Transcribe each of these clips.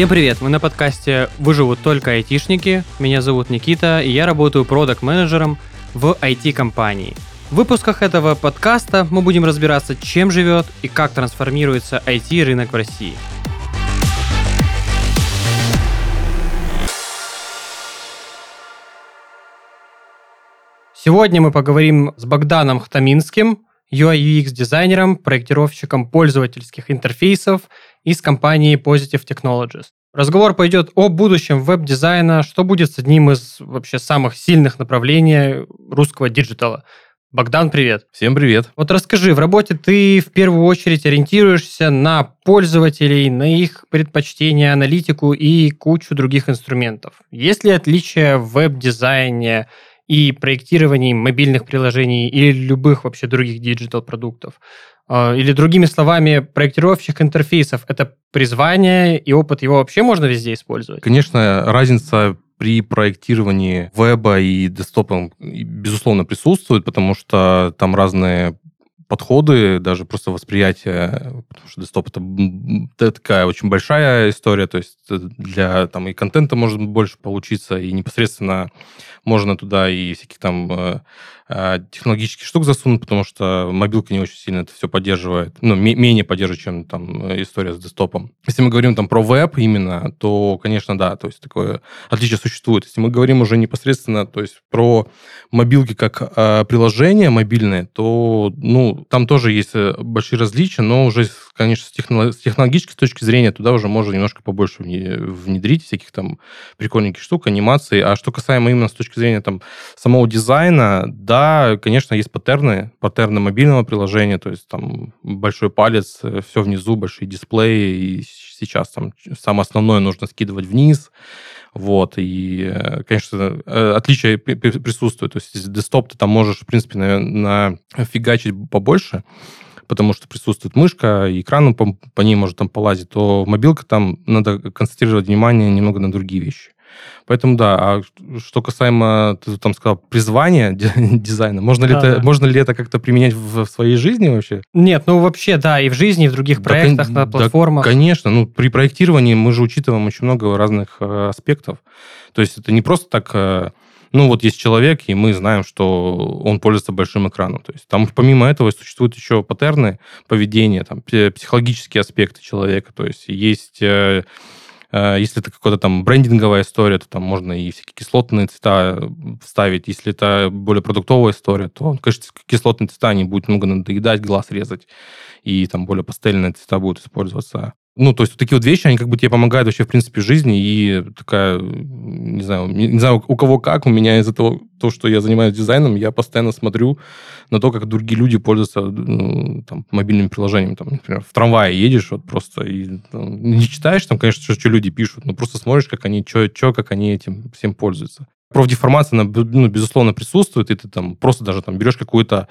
Всем привет! Мы на подкасте «Выживут только айтишники». Меня зовут Никита, и я работаю продакт-менеджером в IT-компании. В выпусках этого подкаста мы будем разбираться, чем живет и как трансформируется IT-рынок в России. Сегодня мы поговорим с Богданом Хтаминским, UI-UX-дизайнером, проектировщиком пользовательских интерфейсов из компании Positive Technologies. Разговор пойдет о будущем веб-дизайна, что будет с одним из вообще самых сильных направлений русского диджитала. Богдан, привет. Всем привет. Вот расскажи, в работе ты в первую очередь ориентируешься на пользователей, на их предпочтения, аналитику и кучу других инструментов. Есть ли отличия в веб-дизайне и проектировании мобильных приложений или любых вообще других digital-продуктов? А, или другими словами, проектировщик интерфейсов – это призвание, и опыт его вообще можно везде использовать? Конечно, разница при проектировании веба и десктопа, безусловно, присутствует, потому что там разные подходы, даже просто восприятие, потому что десктоп это, это такая очень большая история, то есть для там и контента может больше получиться, и непосредственно можно туда и всяких там э, э, технологических штук засунуть, потому что мобилка не очень сильно это все поддерживает, ну, менее поддерживает, чем там история с десктопом. Если мы говорим там про веб именно, то, конечно, да, то есть такое отличие существует. Если мы говорим уже непосредственно, то есть про мобилки как э, приложение мобильное, то, ну, там тоже есть э, большие различия, но уже, конечно, с, техно- с технологической точки зрения туда уже можно немножко побольше внедрить всяких там прикольненьких штук, анимаций. А что касаемо именно с точки зрения там самого дизайна, да, конечно, есть паттерны, паттерны мобильного приложения, то есть там большой палец, э, все внизу, большие дисплеи, и сейчас там самое основное нужно скидывать вниз, вот, и, э, конечно, э, отличия присутствуют. То есть десктоп ты там можешь, в принципе, на, фигачить побольше, потому что присутствует мышка, и экран по, по ней может там полазить, то мобилка там надо концентрировать внимание немного на другие вещи. Поэтому да, а что касаемо, ты там сказал, призвания дизайна, можно ли, да, это, да. можно ли это как-то применять в, в своей жизни вообще? Нет, ну вообще, да, и в жизни, и в других да, проектах, да, на платформах. Да, конечно, ну при проектировании мы же учитываем очень много разных э, аспектов. То есть это не просто так... Э, ну, вот есть человек, и мы знаем, что он пользуется большим экраном. То есть там помимо этого существуют еще паттерны поведения, там, психологические аспекты человека. То есть есть Э, если это какая-то там брендинговая история, то там можно и всякие кислотные цвета вставить. Если это более продуктовая история, то, конечно, кислотные цвета не будут много надоедать, глаз резать, и там более пастельные цвета будут использоваться. Ну, то есть такие вот вещи, они как бы тебе помогают вообще, в принципе, жизни, и такая, не знаю, не знаю, у кого как, у меня из-за того, то, что я занимаюсь дизайном, я постоянно смотрю на то, как другие люди пользуются ну, там, мобильными приложениями. Там, например, в трамвае едешь вот просто и там, не читаешь там, конечно, что, что люди пишут, но просто смотришь, как они, что, что, как они этим всем пользуются профдеформация, она, ну, безусловно, присутствует, и ты там просто даже там берешь какую-то,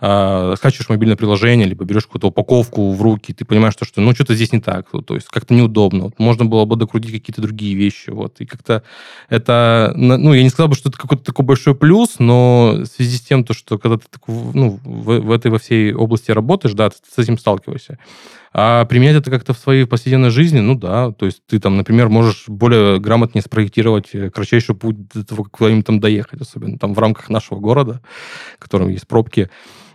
э, скачиваешь мобильное приложение, либо берешь какую-то упаковку в руки, ты понимаешь, что, что ну, что-то здесь не так, то есть как-то неудобно. Вот, можно было бы докрутить какие-то другие вещи, вот, и как-то это, ну, я не сказал бы, что это какой-то такой большой плюс, но в связи с тем, то, что когда ты ну, в, в этой, во всей области работаешь, да, ты с этим сталкиваешься. А применять это как-то в своей повседневной жизни, ну да, то есть ты там, например, можешь более грамотнее спроектировать э, кратчайший путь до того, как куда-нибудь там доехать, особенно там в рамках нашего города, в котором есть пробки.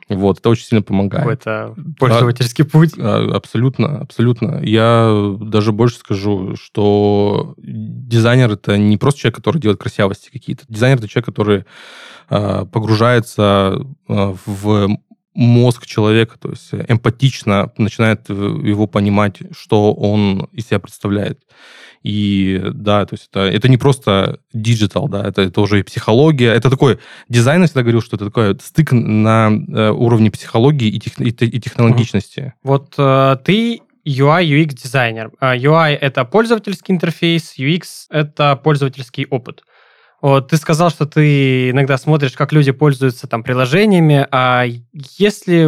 Вот, это очень сильно помогает. Это пользовательский а, путь. А, абсолютно, абсолютно. Я даже больше скажу, что дизайнер это не просто человек, который делает красивости какие-то. Дизайнер это человек, который а, погружается а, в мозг человека, то есть эмпатично начинает э, его понимать, что он из себя представляет. И да, то есть это, это не просто digital, да, это, это уже и психология. Это такой дизайн, я всегда говорил, что это такой стык на э, уровне психологии и, тех, и, и технологичности. Вот э, ты UI, UX дизайнер. UI это пользовательский интерфейс, UX это пользовательский опыт. Вот, ты сказал, что ты иногда смотришь, как люди пользуются там приложениями, а есть ли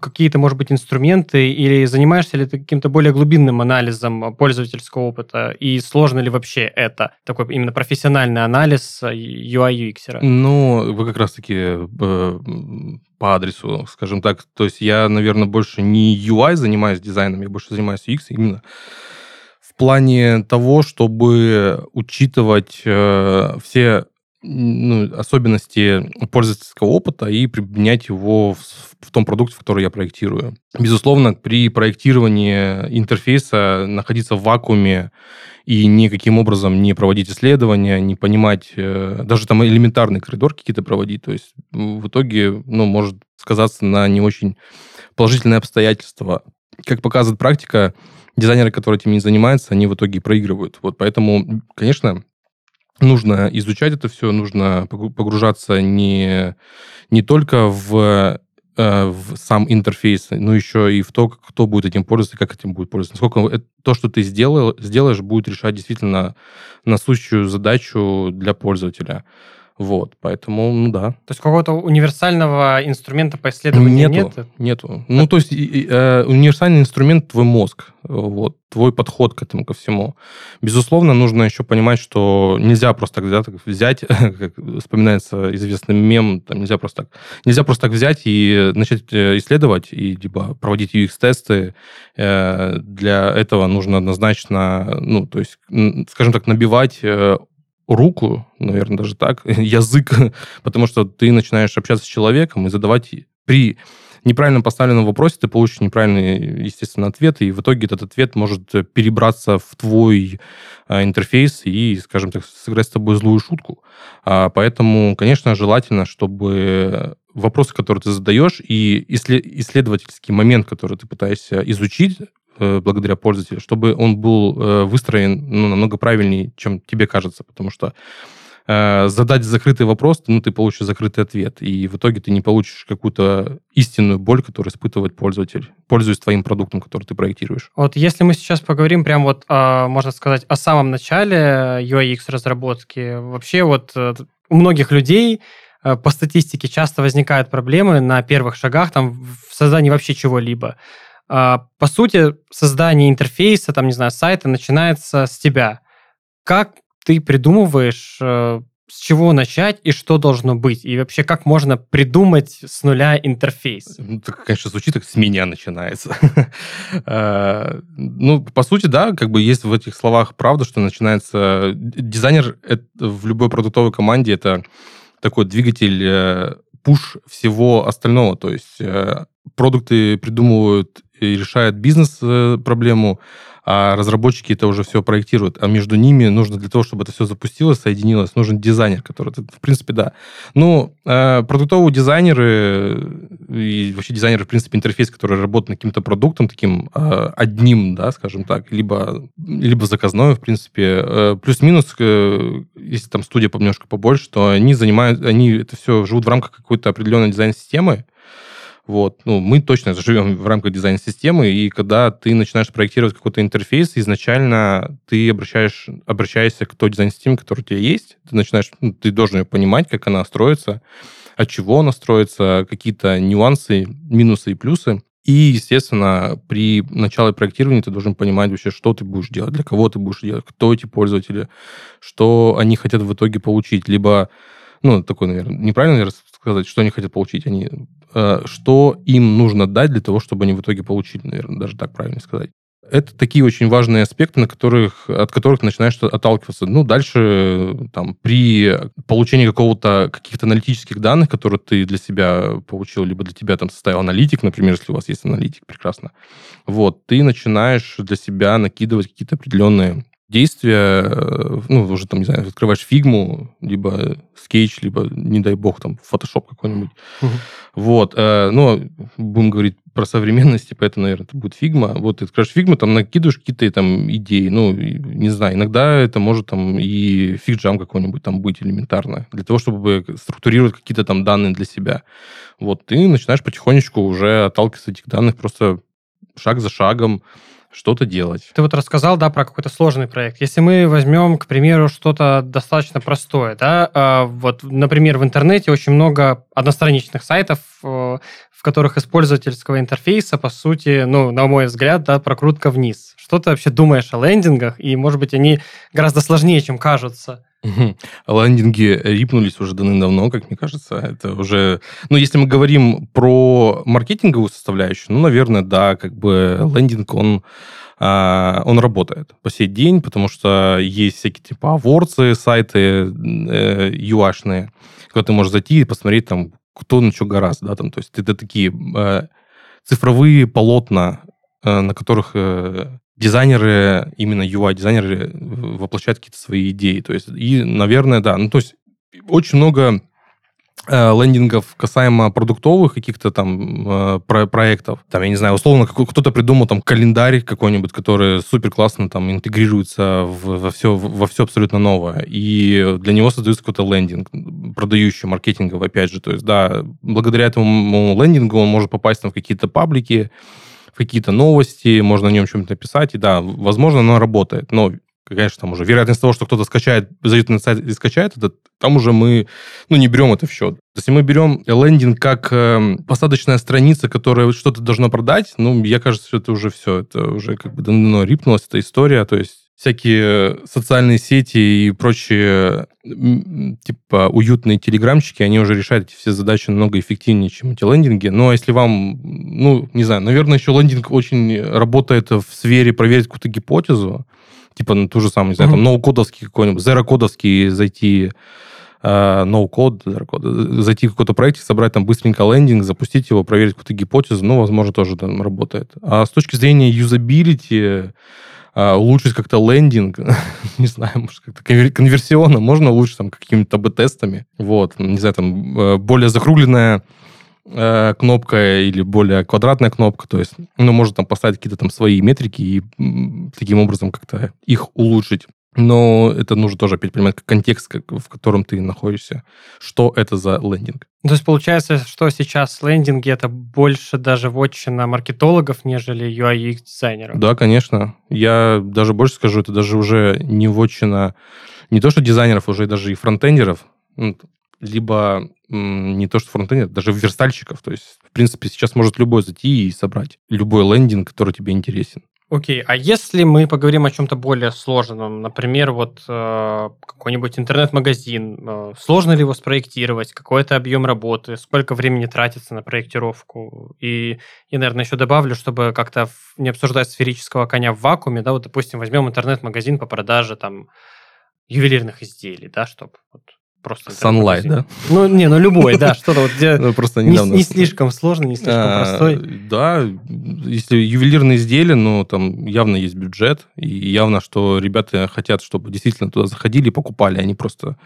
какие-то, может быть, инструменты или занимаешься ли ты каким-то более глубинным анализом пользовательского опыта? И сложно ли вообще это, такой именно профессиональный анализ UI UX? Ну, вы как раз-таки э, по адресу, скажем так, то есть я, наверное, больше не UI занимаюсь дизайном, я больше занимаюсь UX именно плане того, чтобы учитывать э, все ну, особенности пользовательского опыта и применять его в, в том продукте, который я проектирую. Безусловно, при проектировании интерфейса находиться в вакууме и никаким образом не проводить исследования, не понимать, э, даже там элементарные коридор какие-то проводить, то есть в итоге ну, может сказаться на не очень положительные обстоятельства. Как показывает практика, дизайнеры, которые этим не занимаются, они в итоге проигрывают. Вот поэтому, конечно, нужно изучать это все, нужно погружаться не, не только в, э, в сам интерфейс, но еще и в то, кто будет этим пользоваться, как этим будет пользоваться. Насколько то, что ты сделал, сделаешь, будет решать действительно насущую задачу для пользователя. Вот, поэтому, ну да. То есть какого-то универсального инструмента по исследованию нету, нет? Нету. Ну, то есть э, универсальный инструмент твой мозг, вот, твой подход к этому, ко всему. Безусловно, нужно еще понимать, что нельзя просто так взять, как вспоминается известный мем, там нельзя просто так, нельзя просто так взять и начать э, исследовать и либо проводить UX-тесты. Э, для этого нужно однозначно, ну, то есть, скажем так, набивать э, руку, наверное, даже так, язык, потому что ты начинаешь общаться с человеком и задавать при неправильно поставленном вопросе ты получишь неправильный, естественно, ответ, и в итоге этот ответ может перебраться в твой а, интерфейс и, скажем так, сыграть с тобой злую шутку. А, поэтому, конечно, желательно, чтобы вопросы, которые ты задаешь, и исследовательский момент, который ты пытаешься изучить, благодаря пользователю, чтобы он был э, выстроен ну, намного правильнее, чем тебе кажется, потому что э, задать закрытый вопрос, ну, ты получишь закрытый ответ, и в итоге ты не получишь какую-то истинную боль, которую испытывает пользователь, пользуясь твоим продуктом, который ты проектируешь. Вот если мы сейчас поговорим прям вот, можно сказать, о самом начале UX разработки, вообще вот у многих людей по статистике часто возникают проблемы на первых шагах там в создании вообще чего-либо. А, по сути, создание интерфейса, там, не знаю, сайта начинается с тебя. Как ты придумываешь, э, с чего начать и что должно быть? И вообще, как можно придумать с нуля интерфейс? Ну, это, конечно, звучит как с меня начинается. А, ну, по сути, да, как бы есть в этих словах правда, что начинается... Дизайнер в любой продуктовой команде это такой двигатель э, пуш всего остального. То есть э, продукты придумывают решает бизнес-проблему, а разработчики это уже все проектируют. А между ними нужно для того, чтобы это все запустилось, соединилось, нужен дизайнер, который... В принципе, да. Ну, э, продуктовые дизайнеры и вообще дизайнеры, в принципе, интерфейс, который работает над каким-то продуктом, таким э, одним, да, скажем так, либо, либо заказной, в принципе. Э, плюс-минус, э, если там студия немножко побольше, то они занимают, они это все живут в рамках какой-то определенной дизайн-системы, вот. Ну, мы точно живем в рамках дизайн-системы, и когда ты начинаешь проектировать какой-то интерфейс, изначально ты обращаешь, обращаешься к той дизайн-системе, которая у тебя есть. Ты начинаешь, ну, ты должен ее понимать, как она строится, от чего она строится, какие-то нюансы, минусы и плюсы. И, естественно, при начале проектирования ты должен понимать вообще, что ты будешь делать, для кого ты будешь делать, кто эти пользователи, что они хотят в итоге получить. Либо, ну, такой, наверное, неправильно наверное, сказать, что они хотят получить. Они что им нужно дать для того, чтобы они в итоге получили, наверное, даже так правильно сказать. Это такие очень важные аспекты, на которых, от которых начинаешь отталкиваться. Ну, дальше там, при получении какого-то, каких-то аналитических данных, которые ты для себя получил, либо для тебя там составил аналитик, например, если у вас есть аналитик, прекрасно, вот, ты начинаешь для себя накидывать какие-то определенные действия, э, ну, уже там, не знаю, открываешь фигму, либо скетч, либо, не дай бог, там, фотошоп какой-нибудь. Угу. Вот. Э, ну, будем говорить про современность, типа, это, наверное, это будет Figma. Вот ты открываешь фигму, там, накидываешь какие-то там идеи, ну, не знаю, иногда это может там и FigJam какой-нибудь там быть элементарно, для того, чтобы структурировать какие-то там данные для себя. Вот, ты начинаешь потихонечку уже отталкиваться от этих данных просто шаг за шагом, что-то делать. Ты вот рассказал, да, про какой-то сложный проект. Если мы возьмем, к примеру, что-то достаточно простое, да, а, вот, например, в интернете очень много одностраничных сайтов, э, в которых из пользовательского интерфейса, по сути, ну, на мой взгляд, да, прокрутка вниз. Что ты вообще думаешь о лендингах? И, может быть, они гораздо сложнее, чем кажутся. Лендинги рипнулись уже давным-давно, как мне кажется. Это уже... Ну, если мы говорим про маркетинговую составляющую, ну, наверное, да, как бы лендинг, он а, он работает по сей день, потому что есть всякие типа аворцы, сайты э, юашные, куда ты можешь зайти и посмотреть там, кто на что гораздо, да, там, то есть это такие э, цифровые полотна, э, на которых э, дизайнеры, именно UI-дизайнеры воплощают какие-то свои идеи, то есть, и, наверное, да, ну, то есть очень много Э, лендингов касаемо продуктовых каких-то там э, про проектов. Там, я не знаю, условно, кто-то придумал там календарь какой-нибудь, который супер классно там интегрируется в, во, все, во все абсолютно новое. И для него создается какой-то лендинг, продающий маркетинговый, опять же. То есть, да, благодаря этому лендингу он может попасть там в какие-то паблики, в какие-то новости, можно о нем что-нибудь написать, и да, возможно, оно работает. Но конечно, там уже вероятность того, что кто-то скачает, зайдет на сайт и скачает это, там уже мы, ну, не берем это в счет. Если мы берем лендинг как э, посадочная страница, которая что-то должно продать, ну, я кажется, что это уже все, это уже как бы давно рипнулась эта история, то есть всякие социальные сети и прочие типа уютные телеграмчики, они уже решают эти все задачи намного эффективнее, чем эти лендинги. Но если вам, ну, не знаю, наверное, еще лендинг очень работает в сфере проверить какую-то гипотезу, типа на ту же самую, не знаю, mm-hmm. там, ноу-кодовский какой-нибудь, зеро-кодовский зайти, ноу-код, uh, зайти в какой-то проект, собрать там быстренько лендинг, запустить его, проверить какую-то гипотезу, ну, возможно, тоже там работает. А с точки зрения юзабилити, uh, улучшить как-то лендинг, не знаю, может, как-то конверсионно, можно улучшить там какими-то АБ-тестами, вот, не знаю, там, э, более закругленная Э, кнопка или более квадратная кнопка, то есть, ну, можно там поставить какие-то там свои метрики и таким образом как-то их улучшить. Но это нужно тоже опять понимать контекст, как, в котором ты находишься. Что это за лендинг? То есть получается, что сейчас лендинги это больше даже вотчина маркетологов, нежели UI UX дизайнеров? Да, конечно. Я даже больше скажу, это даже уже не вотчина не то что дизайнеров, уже даже и фронтендеров. Либо не то что фронтендер, даже верстальщиков. То есть, в принципе, сейчас может любой зайти и собрать любой лендинг, который тебе интересен. Окей, okay. а если мы поговорим о чем-то более сложном, например, вот э, какой-нибудь интернет-магазин, э, сложно ли его спроектировать, какой это объем работы, сколько времени тратится на проектировку? И, и наверное, еще добавлю, чтобы как-то не обсуждать сферического коня в вакууме, да, вот, допустим, возьмем интернет-магазин по продаже там ювелирных изделий, да, чтобы вот, просто... Sunlight, да? Ну, не, ну любой, да, что-то вот где ну, просто недавно... не, не слишком сложно, не слишком а, простой. Да, если ювелирные изделия, ну, там явно есть бюджет, и явно, что ребята хотят, чтобы действительно туда заходили и покупали, они просто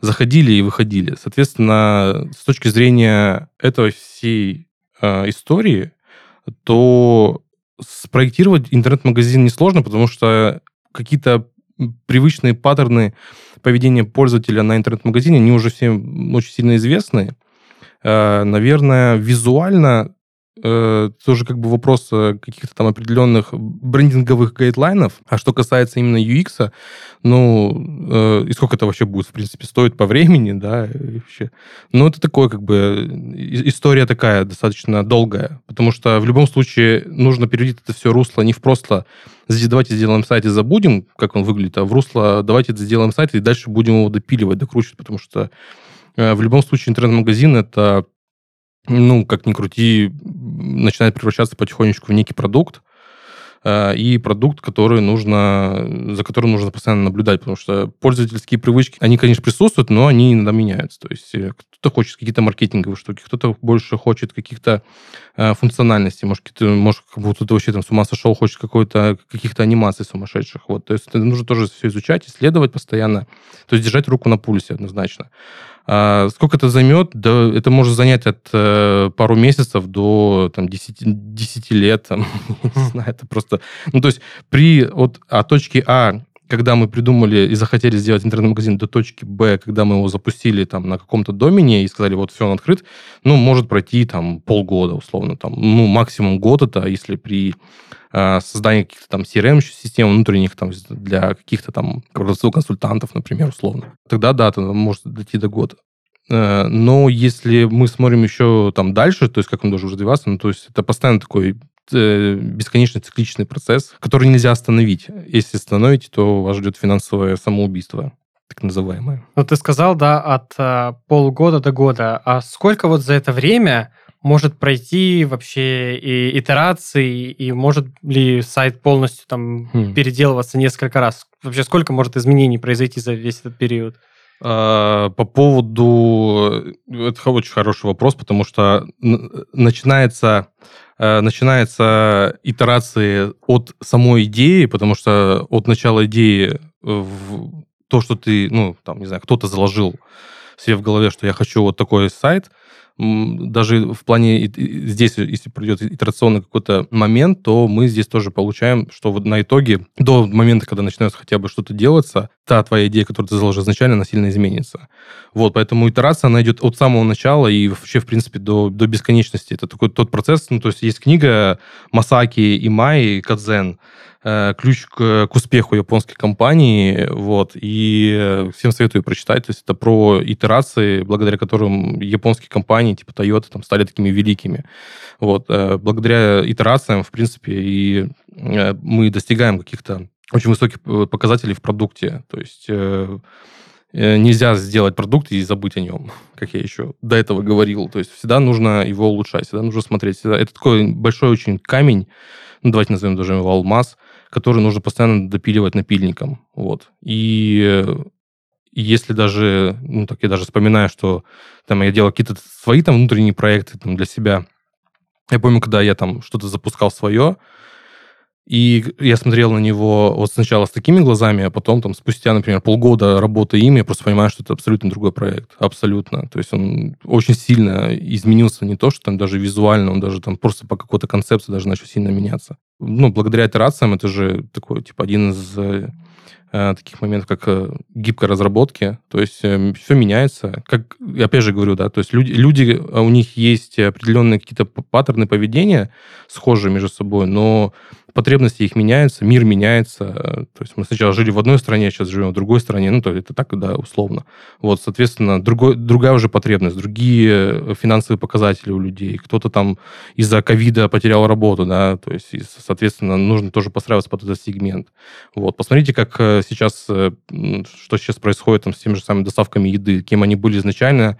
заходили и выходили. Соответственно, с точки зрения этого всей э, истории, то спроектировать интернет-магазин несложно, потому что какие-то привычные паттерны поведения пользователя на интернет-магазине, они уже всем очень сильно известны. Э, наверное, визуально э, тоже как бы вопрос э, каких-то там определенных брендинговых гайдлайнов. А что касается именно UX, ну, и сколько это вообще будет, в принципе, стоить по времени, да, и вообще. Ну, это такое, как бы, история такая достаточно долгая, потому что в любом случае нужно переводить это все русло не в просто давайте сделаем сайт и забудем, как он выглядит, а в русло давайте сделаем сайт и дальше будем его допиливать, докручивать, потому что в любом случае интернет-магазин это ну, как ни крути, начинает превращаться потихонечку в некий продукт, э, и продукт, который нужно, за которым нужно постоянно наблюдать, потому что пользовательские привычки, они, конечно, присутствуют, но они иногда меняются. То есть э, кто-то хочет какие-то маркетинговые штуки, кто-то больше хочет каких-то э, функциональностей, может, может ты вообще там с ума сошел, хочет какой-то, каких-то анимаций сумасшедших. Вот. То есть это нужно тоже все изучать, исследовать постоянно, то есть держать руку на пульсе однозначно. А сколько это займет? Да, это может занять от э, пару месяцев до там, 10, 10 лет. Там, не знаю, это просто... Ну, то есть при от, от точки А когда мы придумали и захотели сделать интернет-магазин до точки Б, когда мы его запустили там на каком-то домене и сказали, вот все, он открыт, ну, может пройти там полгода, условно, там, ну, максимум год это, если при э, создании каких-то там CRM-систем внутренних там для каких-то там консультантов, например, условно. Тогда, да, это может дойти до года. Э, но если мы смотрим еще там дальше, то есть как он должен развиваться, ну, то есть это постоянно такой э, бесконечный цикличный процесс, который нельзя остановить. Если остановите, то вас ждет финансовое самоубийство так называемое. Ну, ты сказал, да, от а, полгода до года. А сколько вот за это время может пройти вообще и итерации, и может ли сайт полностью там хм. переделываться несколько раз? Вообще сколько может изменений произойти за весь этот период? А, по поводу... Это очень хороший вопрос, потому что начинается, э, начинается итерации от самой идеи, потому что от начала идеи в то, что ты, ну, там, не знаю, кто-то заложил себе в голове, что я хочу вот такой сайт – даже в плане здесь, если придет итерационный какой-то момент, то мы здесь тоже получаем, что вот на итоге, до момента, когда начинается хотя бы что-то делаться, та твоя идея, которую ты заложил изначально, она сильно изменится. Вот, поэтому итерация, она идет от самого начала и вообще, в принципе, до, до бесконечности. Это такой тот процесс, ну, то есть есть книга Масаки и Май Кадзен, ключ к, к успеху японской компании, вот, и всем советую прочитать, то есть это про итерации, благодаря которым японские компании типа Toyota там стали такими великими, вот, э, благодаря итерациям, в принципе, и э, мы достигаем каких-то очень высоких показателей в продукте, то есть нельзя сделать продукт и забыть о нем, как я еще до этого говорил. То есть всегда нужно его улучшать, всегда нужно смотреть. Это такой большой очень камень, ну, давайте назовем даже его алмаз, который нужно постоянно допиливать напильником. Вот. И если даже, ну, так я даже вспоминаю, что там я делал какие-то свои там внутренние проекты там, для себя. Я помню, когда я там что-то запускал свое, и я смотрел на него вот сначала с такими глазами, а потом там спустя, например, полгода работы им, я просто понимаю, что это абсолютно другой проект. Абсолютно. То есть он очень сильно изменился не то, что там даже визуально, он даже там просто по какой-то концепции даже начал сильно меняться. Ну, благодаря итерациям это же такой, типа, один из э, э таких моментов, как э, гибкой разработки. То есть э, все меняется. Как, опять же говорю, да, то есть люди, люди, а у них есть определенные какие-то паттерны поведения схожие между собой, но потребности их меняются, мир меняется. То есть мы сначала жили в одной стране, сейчас живем в другой стране. Ну, то это так, да, условно. Вот, соответственно, другой, другая уже потребность, другие финансовые показатели у людей. Кто-то там из-за ковида потерял работу, да, то есть, соответственно, нужно тоже постраиваться под этот сегмент. Вот, посмотрите, как э, сейчас, э, что сейчас происходит там с теми же самыми доставками еды, кем они были изначально,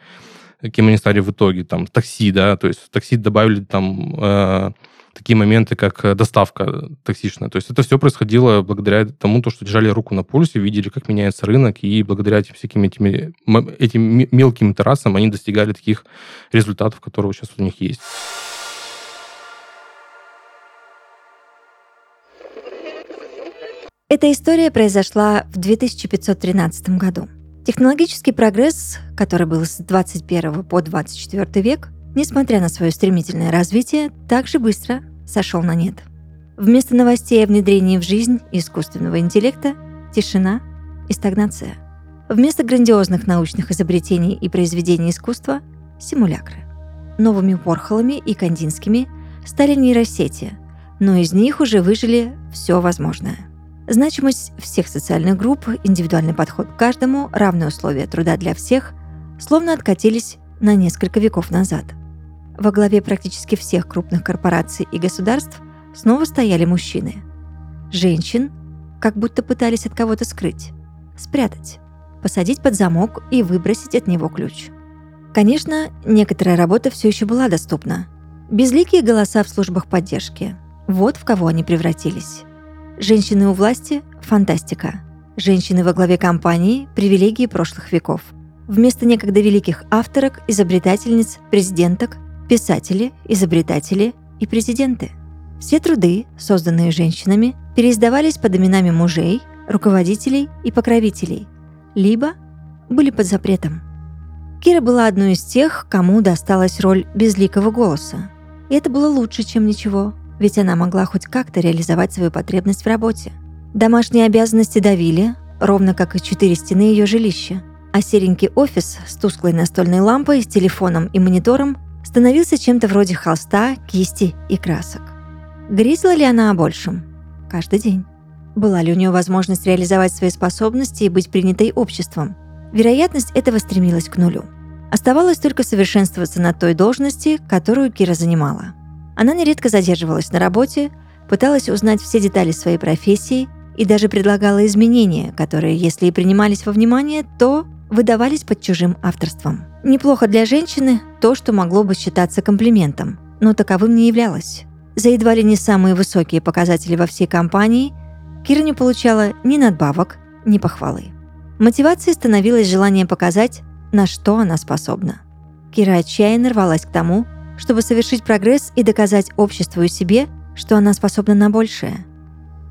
кем они стали в итоге, там, такси, да, то есть такси добавили там э, такие моменты, как э, доставка таксичная. То есть это все происходило благодаря тому, то, что держали руку на пульсе, видели, как меняется рынок, и благодаря этим всяким этими, этим мелким итерациям они достигали таких результатов, которые сейчас у них есть. Эта история произошла в 2513 году. Технологический прогресс, который был с 21 по 24 век, несмотря на свое стремительное развитие, также быстро сошел на нет. Вместо новостей о внедрении в жизнь искусственного интеллекта – тишина и стагнация. Вместо грандиозных научных изобретений и произведений искусства – симулякры. Новыми Ворхолами и Кандинскими стали нейросети, но из них уже выжили все возможное. Значимость всех социальных групп, индивидуальный подход к каждому, равные условия труда для всех словно откатились на несколько веков назад – во главе практически всех крупных корпораций и государств снова стояли мужчины. Женщин как будто пытались от кого-то скрыть, спрятать, посадить под замок и выбросить от него ключ. Конечно, некоторая работа все еще была доступна. Безликие голоса в службах поддержки. Вот в кого они превратились. Женщины у власти – фантастика. Женщины во главе компании – привилегии прошлых веков. Вместо некогда великих авторок, изобретательниц, президенток писатели, изобретатели и президенты. Все труды, созданные женщинами, переиздавались под именами мужей, руководителей и покровителей, либо были под запретом. Кира была одной из тех, кому досталась роль безликого голоса. И это было лучше, чем ничего, ведь она могла хоть как-то реализовать свою потребность в работе. Домашние обязанности давили, ровно как и четыре стены ее жилища, а серенький офис с тусклой настольной лампой, с телефоном и монитором становился чем-то вроде холста, кисти и красок. Грезила ли она о большем? Каждый день. Была ли у нее возможность реализовать свои способности и быть принятой обществом? Вероятность этого стремилась к нулю. Оставалось только совершенствоваться на той должности, которую Кира занимала. Она нередко задерживалась на работе, пыталась узнать все детали своей профессии и даже предлагала изменения, которые, если и принимались во внимание, то выдавались под чужим авторством. Неплохо для женщины то, что могло бы считаться комплиментом, но таковым не являлось. За едва ли не самые высокие показатели во всей компании Кира не получала ни надбавок, ни похвалы. Мотивацией становилось желание показать, на что она способна. Кира отчаянно рвалась к тому, чтобы совершить прогресс и доказать обществу и себе, что она способна на большее.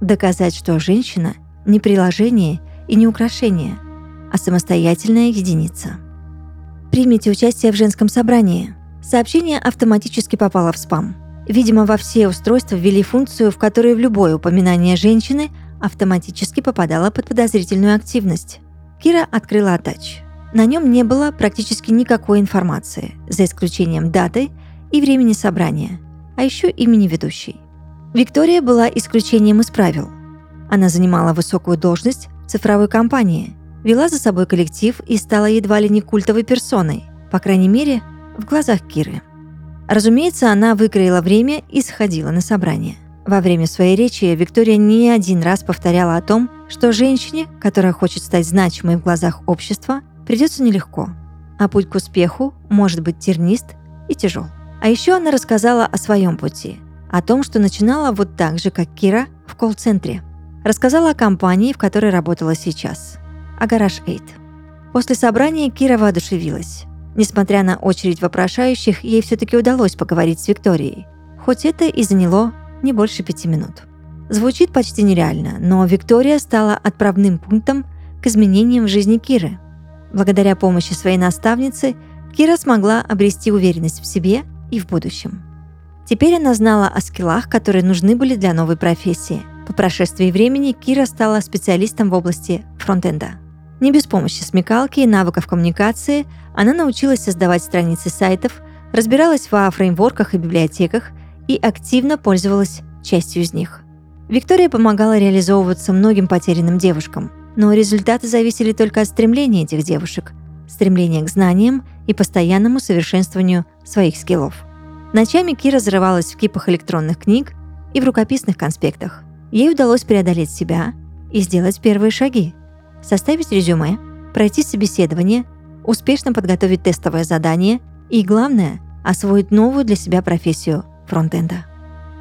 Доказать, что женщина – не приложение и не украшение, а самостоятельная единица. Примите участие в женском собрании. Сообщение автоматически попало в спам. Видимо, во все устройства ввели функцию, в которой в любое упоминание женщины автоматически попадало под подозрительную активность. Кира открыла Attach. На нем не было практически никакой информации, за исключением даты и времени собрания, а еще имени ведущей. Виктория была исключением из правил. Она занимала высокую должность в цифровой компании, вела за собой коллектив и стала едва ли не культовой персоной, по крайней мере, в глазах Киры. Разумеется, она выкроила время и сходила на собрание. Во время своей речи Виктория не один раз повторяла о том, что женщине, которая хочет стать значимой в глазах общества, придется нелегко, а путь к успеху может быть тернист и тяжел. А еще она рассказала о своем пути, о том, что начинала вот так же, как Кира, в колл-центре. Рассказала о компании, в которой работала сейчас, о Гараж 8. После собрания Кира воодушевилась. Несмотря на очередь вопрошающих, ей все-таки удалось поговорить с Викторией, хоть это и заняло не больше пяти минут. Звучит почти нереально, но Виктория стала отправным пунктом к изменениям в жизни Киры – Благодаря помощи своей наставницы Кира смогла обрести уверенность в себе и в будущем. Теперь она знала о скиллах, которые нужны были для новой профессии. По прошествии времени Кира стала специалистом в области фронтенда. Не без помощи смекалки и навыков коммуникации она научилась создавать страницы сайтов, разбиралась во фреймворках и библиотеках и активно пользовалась частью из них. Виктория помогала реализовываться многим потерянным девушкам – но результаты зависели только от стремления этих девушек, стремления к знаниям и постоянному совершенствованию своих скиллов. Ночами Кира зарывалась в кипах электронных книг и в рукописных конспектах. Ей удалось преодолеть себя и сделать первые шаги. Составить резюме, пройти собеседование, успешно подготовить тестовое задание и, главное, освоить новую для себя профессию фронтенда.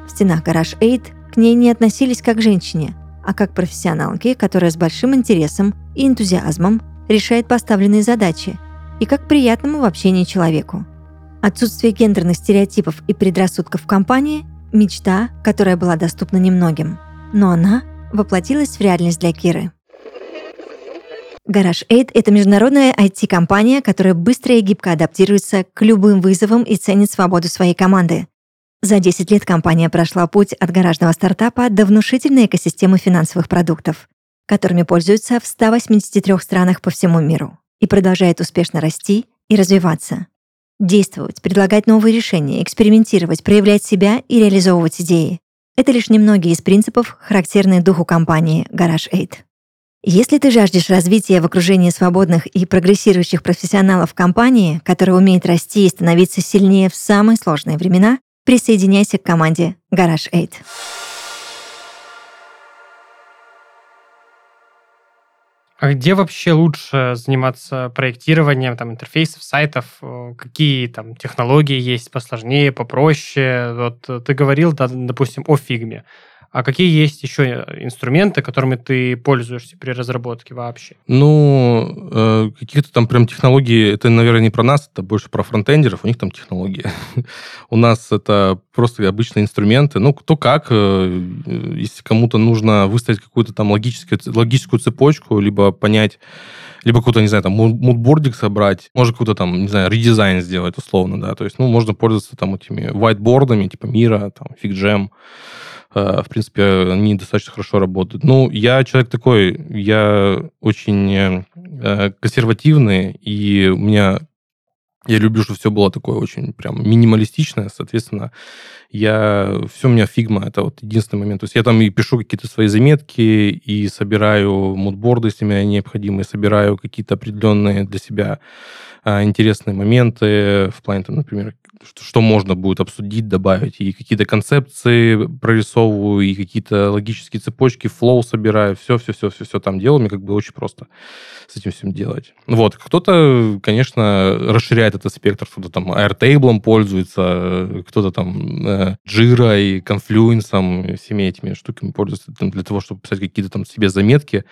В стенах Garage 8 к ней не относились как к женщине – а как профессионалки, которая с большим интересом и энтузиазмом решает поставленные задачи, и как приятному в общении человеку. Отсутствие гендерных стереотипов и предрассудков в компании – мечта, которая была доступна немногим. Но она воплотилась в реальность для Киры. Garage 8 — это международная IT-компания, которая быстро и гибко адаптируется к любым вызовам и ценит свободу своей команды. За 10 лет компания прошла путь от гаражного стартапа до внушительной экосистемы финансовых продуктов, которыми пользуются в 183 странах по всему миру и продолжает успешно расти и развиваться. Действовать, предлагать новые решения, экспериментировать, проявлять себя и реализовывать идеи — это лишь немногие из принципов, характерные духу компании Garage 8. Если ты жаждешь развития в окружении свободных и прогрессирующих профессионалов компании, которая умеет расти и становиться сильнее в самые сложные времена, Присоединяйся к команде Garage 8. А где вообще лучше заниматься проектированием там, интерфейсов, сайтов? Э, какие там технологии есть посложнее, попроще? Вот ты говорил, да, допустим, о фигме. А какие есть еще инструменты, которыми ты пользуешься при разработке вообще? Ну, э, каких-то там прям технологий, это, наверное, не про нас, это больше про фронтендеров, у них там технологии. у нас это просто обычные инструменты. Ну, кто как, э, если кому-то нужно выставить какую-то там логическую, логическую цепочку, либо понять, либо какой-то, не знаю, там, мудбордик собрать, может, какой-то там, не знаю, редизайн сделать условно, да, то есть, ну, можно пользоваться там этими whiteboardами, типа Мира, там, FigJam, Э, в принципе, они достаточно хорошо работают. Ну, я человек такой, я очень э, консервативный, и у меня Я люблю, чтобы все было такое очень прям минималистичное, соответственно, я все у меня Figma, это вот единственный момент. То есть я там и пишу какие-то свои заметки, и собираю мудборды, если мне необходимые, собираю какие-то определенные для себя а, интересные моменты в плане, там, например, что, можно будет обсудить, добавить, и какие-то концепции прорисовываю, и какие-то логические цепочки, flow собираю, все-все-все-все там делаю, мне как бы очень просто с этим всем делать. Вот, кто-то, конечно, расширяет этот спектр, кто-то там Airtable пользуется, кто-то там э, Jira и Confluence, всеми этими штуками пользуется там, для того, чтобы писать какие-то там себе заметки.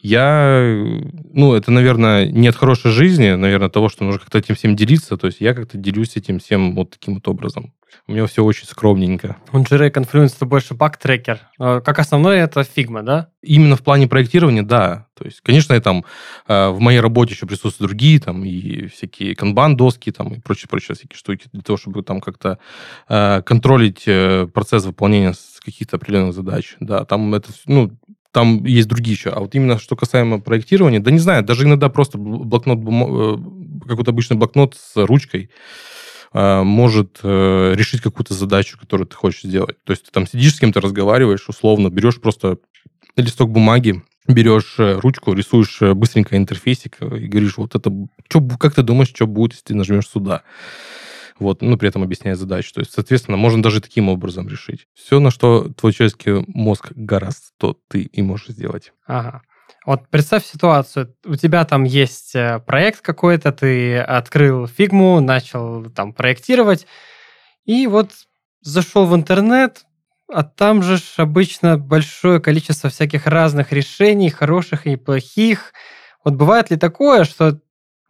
Я, ну, это, наверное, не от хорошей жизни, наверное, того, что нужно как-то этим всем делиться, то есть я как-то делюсь этим всем вот таким вот образом. У меня все очень скромненько. У Jira Confluence это больше баг-трекер. А как основное это Figma, да? Именно в плане проектирования, да. То есть, конечно, там э, в моей работе еще присутствуют другие, там, и всякие канбан-доски, там, и прочие-прочие всякие штуки, для того, чтобы там как-то э, контролить э, процесс выполнения каких-то определенных задач. Да, там это, ну, там есть другие еще. А вот именно что касаемо проектирования, да не знаю, даже иногда просто блокнот, какой-то обычный блокнот с ручкой, может э, решить какую-то задачу, которую ты хочешь сделать. То есть ты там сидишь с кем-то, разговариваешь, условно, берешь просто листок бумаги, берешь э, ручку, рисуешь э, быстренько интерфейсик и говоришь, вот это, что, как ты думаешь, что будет, если ты нажмешь сюда? Вот, ну, при этом объясняя задачу. То есть, соответственно, можно даже таким образом решить. Все, на что твой человеческий мозг гораздо, то ты и можешь сделать. Ага. Вот представь ситуацию, у тебя там есть э, проект какой-то, ты открыл фигму, начал там проектировать, и вот зашел в интернет, а там же обычно большое количество всяких разных решений, хороших и плохих. Вот бывает ли такое, что